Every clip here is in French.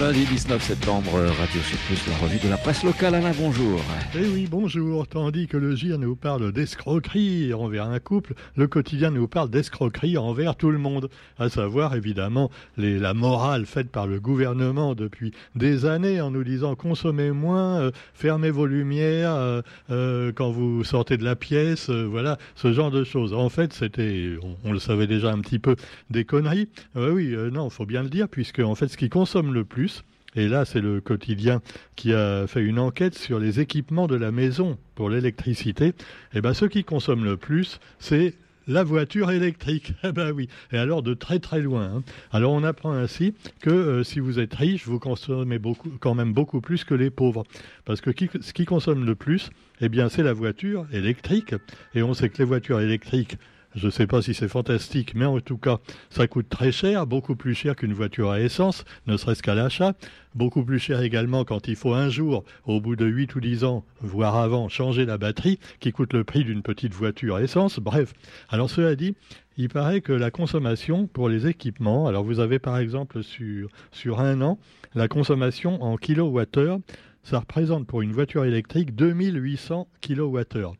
lundi 19 septembre, Radio Plus, la revue de la presse locale. Alain, bonjour. Eh oui, bonjour. Tandis que le GIR nous parle d'escroquerie envers un couple, le quotidien nous parle d'escroquerie envers tout le monde. À savoir, évidemment, la morale faite par le gouvernement depuis des années en nous disant consommez moins, euh, fermez vos lumières euh, euh, quand vous sortez de la pièce, voilà, ce genre de choses. En fait, c'était, on, le savait déjà un petit peu, des conneries. oui, non, faut bien le dire, puisque en fait, ce qui consomme le plus, et là, c'est le quotidien qui a fait une enquête sur les équipements de la maison pour l'électricité. Et eh ben, ce qui consomme le plus, c'est la voiture électrique. Eh ben oui. Et alors de très très loin. Hein. Alors on apprend ainsi que euh, si vous êtes riche, vous consommez beaucoup, quand même beaucoup plus que les pauvres. Parce que ce qui consomme le plus, eh bien c'est la voiture électrique. Et on sait que les voitures électriques je ne sais pas si c'est fantastique, mais en tout cas, ça coûte très cher, beaucoup plus cher qu'une voiture à essence, ne serait-ce qu'à l'achat. Beaucoup plus cher également quand il faut un jour, au bout de 8 ou 10 ans, voire avant, changer la batterie, qui coûte le prix d'une petite voiture à essence. Bref. Alors, cela dit, il paraît que la consommation pour les équipements, alors vous avez par exemple sur, un an, la consommation en kilowattheure, ça représente pour une voiture électrique 2800 kilowattheures.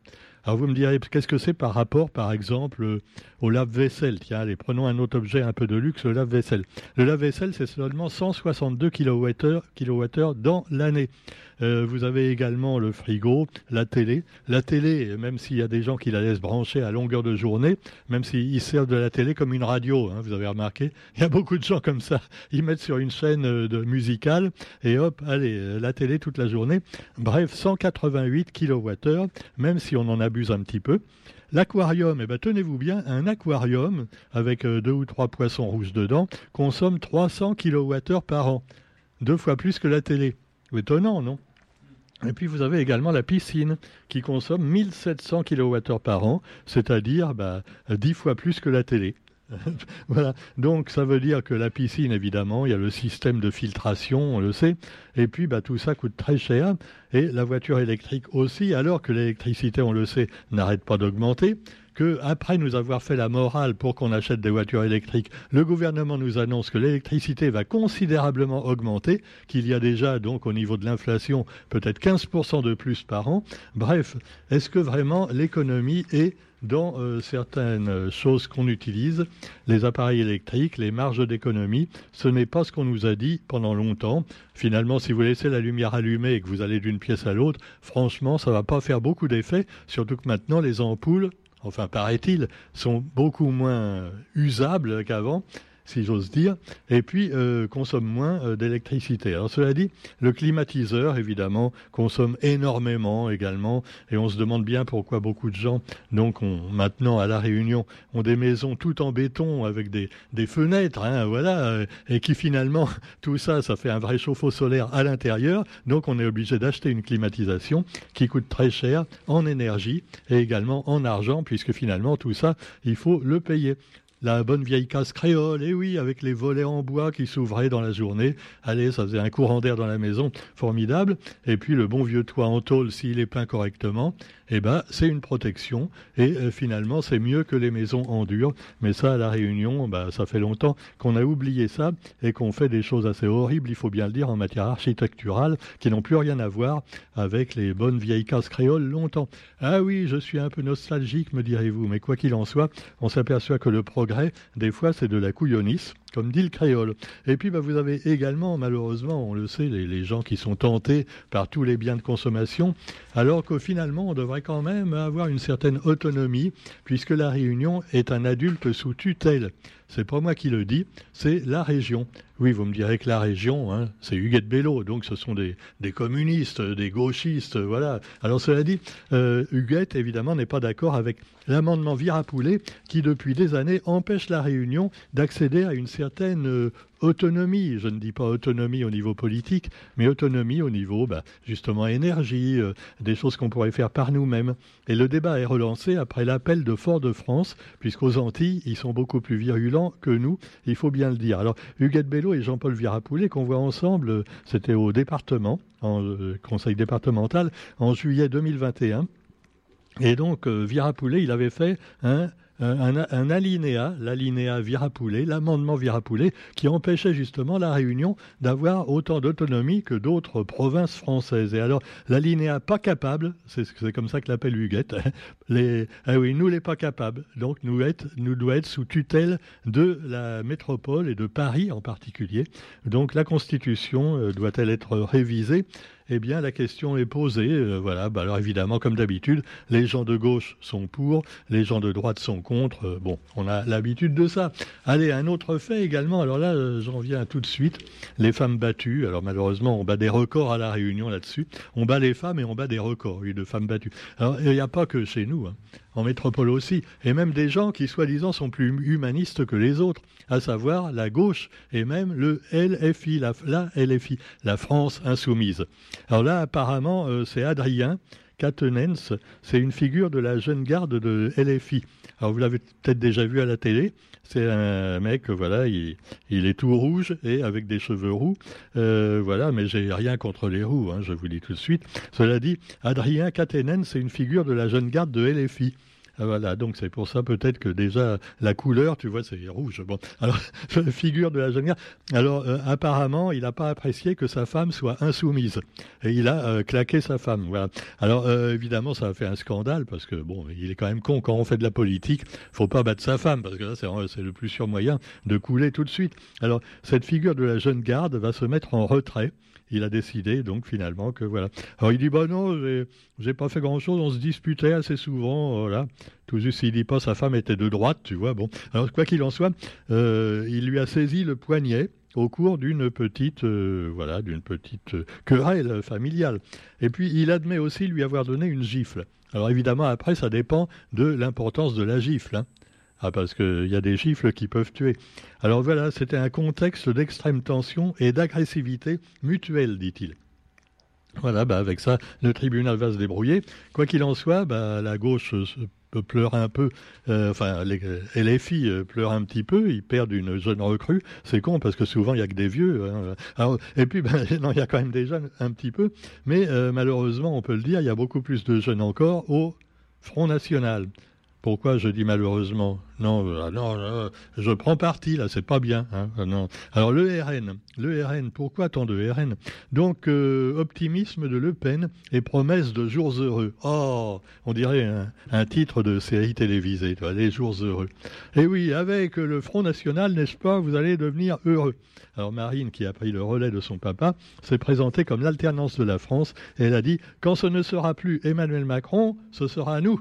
Alors vous me direz, qu'est-ce que c'est par rapport, par exemple, euh, au lave-vaisselle Tiens, allez, prenons un autre objet un peu de luxe, le lave-vaisselle. Le lave-vaisselle, c'est seulement 162 kWh dans l'année. Euh, vous avez également le frigo, la télé. La télé, même s'il y a des gens qui la laissent brancher à longueur de journée, même s'ils servent de la télé comme une radio, hein, vous avez remarqué, il y a beaucoup de gens comme ça. Ils mettent sur une chaîne euh, de musicale et hop, allez, la télé toute la journée. Bref, 188 kWh, même si on en abuse un petit peu. L'aquarium, eh ben, tenez-vous bien, un aquarium avec euh, deux ou trois poissons rouges dedans consomme 300 kWh par an. Deux fois plus que la télé. Étonnant, non? Et puis vous avez également la piscine qui consomme 1700 kWh par an, c'est-à-dire bah, 10 fois plus que la télé. Donc ça veut dire que la piscine, évidemment, il y a le système de filtration, on le sait, et puis bah, tout ça coûte très cher, et la voiture électrique aussi, alors que l'électricité, on le sait, n'arrête pas d'augmenter. Que après nous avoir fait la morale pour qu'on achète des voitures électriques, le gouvernement nous annonce que l'électricité va considérablement augmenter, qu'il y a déjà donc au niveau de l'inflation peut-être 15% de plus par an. Bref, est-ce que vraiment l'économie est dans euh, certaines choses qu'on utilise, les appareils électriques, les marges d'économie, ce n'est pas ce qu'on nous a dit pendant longtemps. Finalement, si vous laissez la lumière allumée et que vous allez d'une pièce à l'autre, franchement, ça va pas faire beaucoup d'effet, surtout que maintenant les ampoules enfin paraît-il, sont beaucoup moins usables qu'avant si j'ose dire, et puis euh, consomme moins euh, d'électricité. Alors cela dit, le climatiseur, évidemment, consomme énormément également, et on se demande bien pourquoi beaucoup de gens, donc on, maintenant à La Réunion, ont des maisons tout en béton avec des, des fenêtres, hein, voilà, euh, et qui finalement, tout ça, ça fait un vrai chauffe-eau solaire à l'intérieur, donc on est obligé d'acheter une climatisation qui coûte très cher en énergie et également en argent, puisque finalement tout ça, il faut le payer la bonne vieille case créole, et oui, avec les volets en bois qui s'ouvraient dans la journée. Allez, ça faisait un courant d'air dans la maison, formidable. Et puis le bon vieux toit en tôle, s'il est peint correctement, eh ben, c'est une protection. Et euh, finalement, c'est mieux que les maisons en dur. Mais ça, à la Réunion, bah, ça fait longtemps qu'on a oublié ça et qu'on fait des choses assez horribles, il faut bien le dire, en matière architecturale, qui n'ont plus rien à voir avec les bonnes vieilles cases créoles longtemps. Ah oui, je suis un peu nostalgique, me direz-vous, mais quoi qu'il en soit, on s'aperçoit que le progrès des fois, c'est de la couillonnisse, comme dit le créole. Et puis, bah, vous avez également, malheureusement, on le sait, les, gens qui sont tentés par tous les biens de consommation, alors que finalement, on devrait quand même avoir une certaine autonomie, puisque la Réunion est un adulte sous tutelle. C'est pas moi qui le dis, c'est la région. Oui, vous me direz que la région, hein, c'est Huguette Bello, donc ce sont des, communistes, des gauchistes, voilà. Alors cela dit, euh, Huguette, évidemment, n'est pas d'accord avec l'amendement Virapoulet qui, depuis des années, empêche la Réunion d'accéder à une certaine euh, autonomie, je ne dis pas autonomie au niveau politique, mais autonomie au niveau bah, justement énergie, euh, des choses qu'on pourrait faire par nous-mêmes. Et le débat est relancé après l'appel de Fort-de-France, puisqu'aux Antilles, ils sont beaucoup plus virulents que nous, il faut bien le dire. Alors, Huguette Bello et Jean-Paul Virapoulet, qu'on voit ensemble, euh, c'était au département, en euh, conseil départemental, en juillet 2021. Et donc, Virapoulet, il avait fait un un, alinéa, l'alinéa Virapoulet, l'amendement Virapoulet, qui empêchait justement la Réunion d'avoir autant d'autonomie que d'autres provinces françaises. Et alors, l'alinéa pas capable, c'est comme ça que l'appelle Huguette, les, ah oui, nous les pas capables. Donc, nous, nous doit être sous tutelle de la métropole et de Paris en particulier. Donc, la Constitution euh, doit-elle être révisée eh bien, la question est posée. Euh, voilà. Bah, alors, évidemment, comme d'habitude, les gens de gauche sont pour, les gens de droite sont contre. Euh, bon, on a l'habitude de ça. Allez, un autre fait également. Alors là, euh, j'en viens tout de suite. Les femmes battues. Alors, malheureusement, on bat des records à la Réunion là-dessus. On bat les femmes et on bat des records, oui, de femmes battues. Alors, il n'y a pas que chez nous. Hein métropole aussi, et même des gens qui soi-disant sont plus humanistes que les autres, à savoir la gauche et même le LFI, la, LFI, la France insoumise. Alors là, apparemment, euh, c'est Adrien Catenens, c'est une figure de la jeune garde de LFI. Alors vous l'avez peut-être déjà vu à la télé, c'est un mec, voilà, il, est tout rouge et avec des cheveux roux, euh, voilà, mais j'ai rien contre les roux, hein, je vous dis tout de suite. Cela dit, Adrien Catenens, c'est une figure de la jeune garde de LFI. Ah, voilà, donc c'est pour ça peut-être que déjà la couleur, tu vois, c'est rouge. Bon, alors figure de la jeune Alors euh, apparemment, il n'a pas apprécié que sa femme soit insoumise et il a euh, claqué sa femme. Voilà. Alors euh, évidemment, ça a fait un scandale parce que bon, il est quand même con quand on fait de la politique, faut pas battre sa femme parce que là c'est le plus sûr moyen de couler tout de suite. Alors cette figure de la jeune garde va se mettre en retrait il a décidé donc finalement que voilà. Alors il dit bah non, j'ai pas fait grand chose, on se disputait assez souvent, voilà. Tout juste dit pas sa femme était de droite, tu vois. Bon, alors quoi qu'il en soit, euh, il lui a saisi le poignet au cours d'une petite euh, voilà d'une petite querelle familiale. Et puis il admet aussi lui avoir donné une gifle. Alors évidemment après ça dépend de l'importance de la gifle. Hein. Ah, parce qu'il y a des gifles qui peuvent tuer. Alors voilà, c'était un contexte d'extrême tension et d'agressivité mutuelle, dit-il. Voilà, bah avec ça, le tribunal va se débrouiller. Quoi qu'il en soit, bah, la gauche pleure un peu, euh, enfin, les filles euh, pleurent un petit peu, ils perdent une jeune recrue. C'est con parce que souvent il n'y a que des vieux. Hein. et puis, ben, non, il y a quand même des jeunes un petit peu. Mais euh, malheureusement, on peut le dire, il y a beaucoup plus de jeunes encore au Front National. Pourquoi je dis malheureusement? Non, euh, non, euh, je prends parti là, c'est pas bien. Hein, euh, non. Alors le RN, pourquoi tant de RN Donc optimisme de Le Pen et promesse de jours heureux. Oh, on dirait un, titre de série télévisée, les jours heureux. Et oui, avec le Front National, n'est-ce pas, vous allez devenir heureux. Alors Marine, qui a pris le relais de son papa, s'est présentée comme l'alternance de la France et elle a dit quand ce ne sera plus Emmanuel Macron, ce sera nous.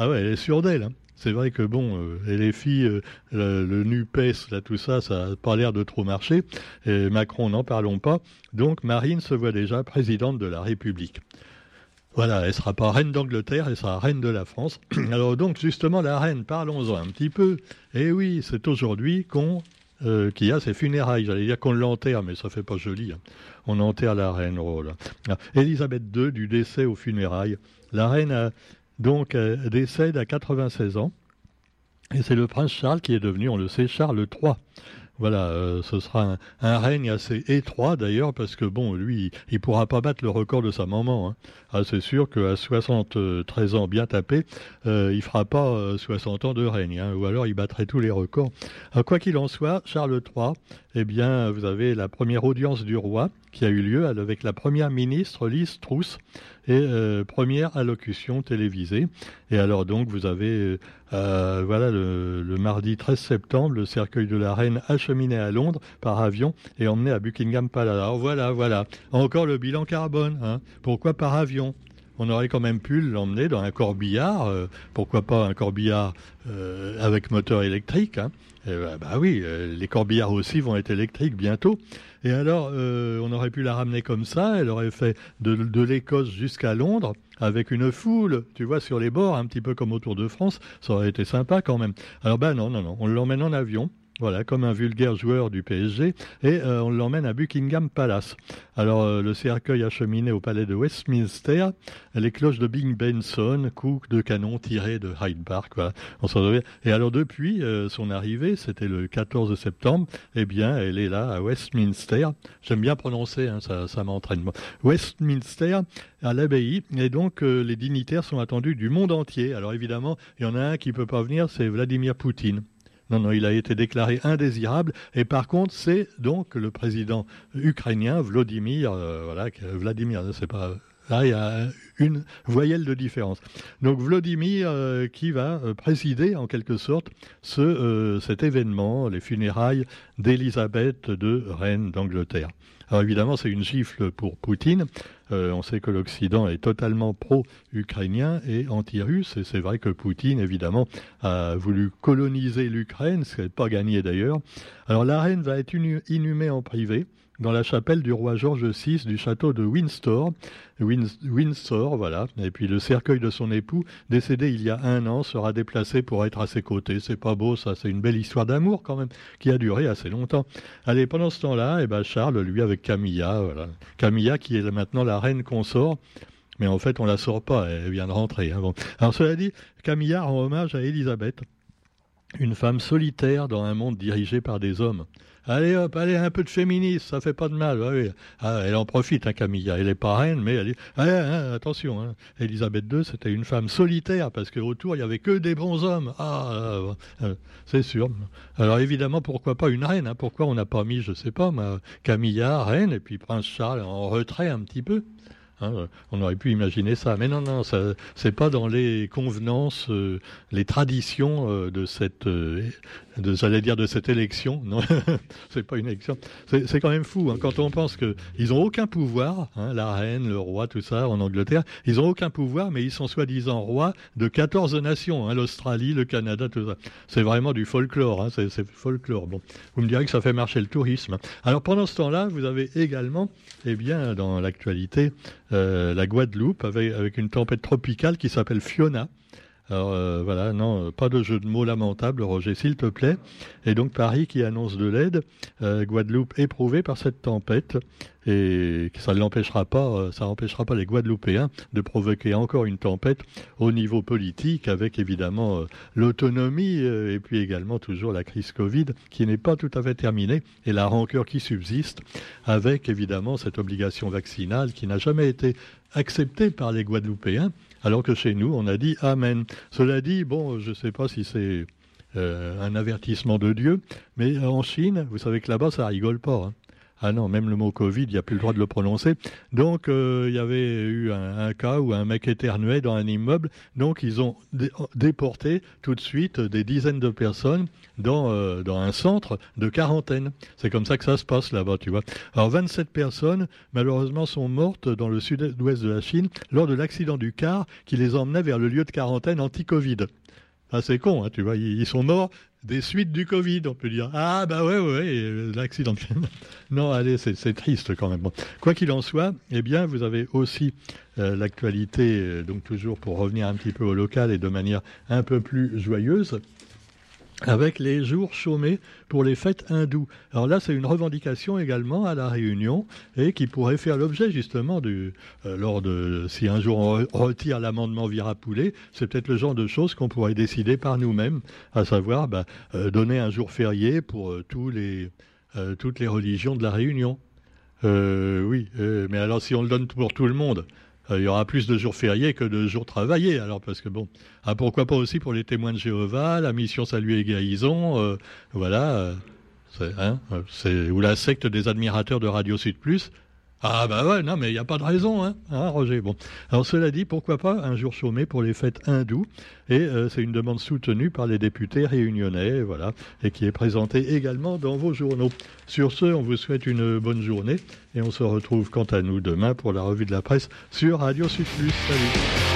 Ah ouais, elle est sûre d'elle. Hein. C'est vrai que bon, euh, les filles, euh, le, NUPES, là, tout ça, ça n'a pas l'air de trop marcher. Et Macron, n'en parlons pas. Donc Marine se voit déjà présidente de la République. Voilà, elle sera pas reine d'Angleterre, elle sera reine de la France. Alors donc justement la reine, parlons-en un petit peu. Eh oui, c'est aujourd'hui qu'on euh, qui a ses funérailles. J'allais dire qu'on l'enterre, mais ça fait pas joli. Hein. On enterre la reine. Oh là. Elisabeth II du décès aux funérailles. La reine a donc décède à 96 ans. Et c'est le prince Charles qui est devenu, on le sait, Charles III. Voilà, euh, ce sera un, règne assez étroit d'ailleurs, parce que bon, lui, il pourra pas battre le record de sa maman. Hein. Ah, c'est sûr qu'à 73 ans bien tapé, euh, il fera pas 60 ans de règne, hein, ou alors il battrait tous les records. quoi qu'il en soit, Charles III, eh bien, vous avez la première audience du roi qui a eu lieu avec la première ministre Lise Trousse et euh, première allocution télévisée. Et alors donc vous avez euh, voilà le, mardi 13 septembre le cercueil de la reine acheminé à Londres par avion et emmené à Buckingham Palace. Alors voilà voilà encore le bilan carbone. Hein. Pourquoi par avion? On aurait quand même pu l'emmener dans un corbillard, pourquoi pas un corbillard avec moteur électrique. Hein. bah, bah, oui, les corbillards aussi vont être électriques bientôt. Et alors, euh, on aurait pu la ramener comme ça, elle aurait fait de, l'Écosse jusqu'à Londres, avec une foule, tu vois, sur les bords, un petit peu comme autour de France, ça aurait été sympa quand même. Alors ben non, non, non, on l'emmène en avion, voilà, comme un vulgaire joueur du PSG, et on l'emmène à Buckingham Palace. Alors, le cercueil acheminé au palais de Westminster, les cloches de Bing Benson, coups de canon tirés de Hyde Park, voilà, on s'en Et alors, depuis son arrivée, c'était le 14 septembre, eh bien, elle est là à Westminster. J'aime bien prononcer, hein, ça, ça m'entraîne. Westminster, à l'abbaye, et donc les dignitaires sont attendus du monde entier. Alors évidemment, il y en a un qui peut pas venir, c'est Vladimir Poutine. Non, non, il a été déclaré indésirable. Et par contre, c'est donc le président ukrainien, Vladimir, euh, voilà, Vladimir, c'est pas. Là, il y a une voyelle de différence. Donc Vladimir euh, qui va euh, présider en quelque sorte ce, cet événement, les funérailles d'Élisabeth de reine d'Angleterre. Alors évidemment, c'est une gifle pour Poutine. Euh, on sait que l'Occident est totalement pro-ukrainien et anti-russe. Et c'est vrai que Poutine, évidemment, a voulu coloniser l'Ukraine, ce qui n'est pas gagné d'ailleurs. Alors la reine va être inhumée en privé dans la chapelle du roi George VI du château de Windsor. Windsor, voilà. Et puis le cercueil de son époux, décédé il y a un an, sera déplacé pour être à ses côtés. C'est pas beau, ça. C'est une belle histoire d'amour quand même, qui a duré assez longtemps. Allez, pendant ce temps-là, eh ben Charles, lui, avec Camilla, voilà. Camilla qui est maintenant la reine consort. Mais en fait, on la sort pas. Elle vient de rentrer. Hein, Alors cela dit, Camilla rend hommage à Élisabeth, une femme solitaire dans un monde dirigé par des hommes. Allez hop, allez, un peu de féminisme, ça fait pas de mal. Ah, elle en profite, hein, Camilla. Elle est pas reine, mais elle est... Hein, attention, hein. Elisabeth II, c'était une femme solitaire, parce qu'autour, il y avait que des bons hommes. Ah, euh, euh, c'est sûr. Alors évidemment, pourquoi pas une reine Pourquoi on n'a pas mis, je sais pas, Camilla, reine, et puis Prince Charles en retrait un petit peu Hein, on aurait pu imaginer ça, mais non, non, ça, c'est pas dans les convenances, euh, les traditions euh, de cette, euh, j'allais dire de cette élection. Non, c'est pas une élection. C'est, quand même fou hein, quand on pense que ils ont aucun pouvoir, hein, la reine, le roi, tout ça en Angleterre, ils ont aucun pouvoir, mais ils sont soi-disant rois de 14 nations, l'Australie, le Canada, tout ça. C'est vraiment du folklore, folklore. Bon, vous me direz que ça fait marcher le tourisme. Alors pendant ce temps-là, vous avez également, eh bien, dans l'actualité. Euh, la Guadeloupe avec, avec, une tempête tropicale qui s'appelle Fiona. Alors euh, voilà, non, pas de jeu de mots lamentable, Roger, s'il te plaît. Et donc Paris qui annonce de l'aide, euh, Guadeloupe éprouvée par cette tempête, et ça ne l'empêchera pas, ça n'empêchera pas les Guadeloupéens de provoquer encore une tempête au niveau politique, avec évidemment l'autonomie et puis également toujours la crise Covid qui n'est pas tout à fait terminée et la rancœur qui subsiste, avec évidemment cette obligation vaccinale qui n'a jamais été acceptée par les Guadeloupéens alors que chez nous, on a dit Amen. Cela dit, bon, je ne sais pas si c'est euh, un avertissement de Dieu, mais en Chine, vous savez que là-bas, ça rigole pas. Hein. Ah non, même le mot Covid, il n'y a plus le droit de le prononcer. Donc, euh, il y avait eu un, cas où un mec éternuait dans un immeuble. Donc, ils ont déporté tout de suite des dizaines de personnes dans, euh, dans un centre de quarantaine. C'est comme ça que ça se passe là-bas, tu vois. Alors, 27 personnes, malheureusement, sont mortes dans le sud-ouest de la Chine lors de l'accident du car qui les emmenait vers le lieu de quarantaine anti-Covid. Ah, c'est con, hein, tu vois, ils sont morts des suites du Covid, on peut dire. Ah bah ouais, ouais, l'accident. non, allez, c'est triste quand même. Quoi qu'il en soit, eh bien, vous avez aussi euh, l'actualité, euh, donc toujours pour revenir un petit peu au local et de manière un peu plus joyeuse avec les jours chômés pour les fêtes hindoues. Alors là, c'est une revendication également à la Réunion et qui pourrait faire l'objet justement du, euh, lors de, si un jour on retire l'amendement Virapoulet, c'est peut-être le genre de choses qu'on pourrait décider par nous-mêmes, à savoir bah, euh, donner un jour férié pour euh, tous les, toutes les religions de la Réunion. oui, mais alors si on le donne pour tout le monde, il y aura plus de jours fériés que de jours travaillés. Alors parce que bon, ah, pourquoi pas aussi pour les témoins de Jéhovah, la mission Salut et Guérison, euh, voilà, euh, hein, c'est ou la secte des admirateurs de Radio Sud Plus. Ah bah ouais, non mais il n'y a pas de raison, hein, hein, Roger. Bon, alors cela dit, pourquoi pas un jour chômé pour les fêtes hindoues? Et c'est une demande soutenue par les députés réunionnais, voilà, et qui est présentée également dans vos journaux. Sur ce, on vous souhaite une bonne journée et on se retrouve quant à nous demain pour la revue de la presse sur Radio Sud. Salut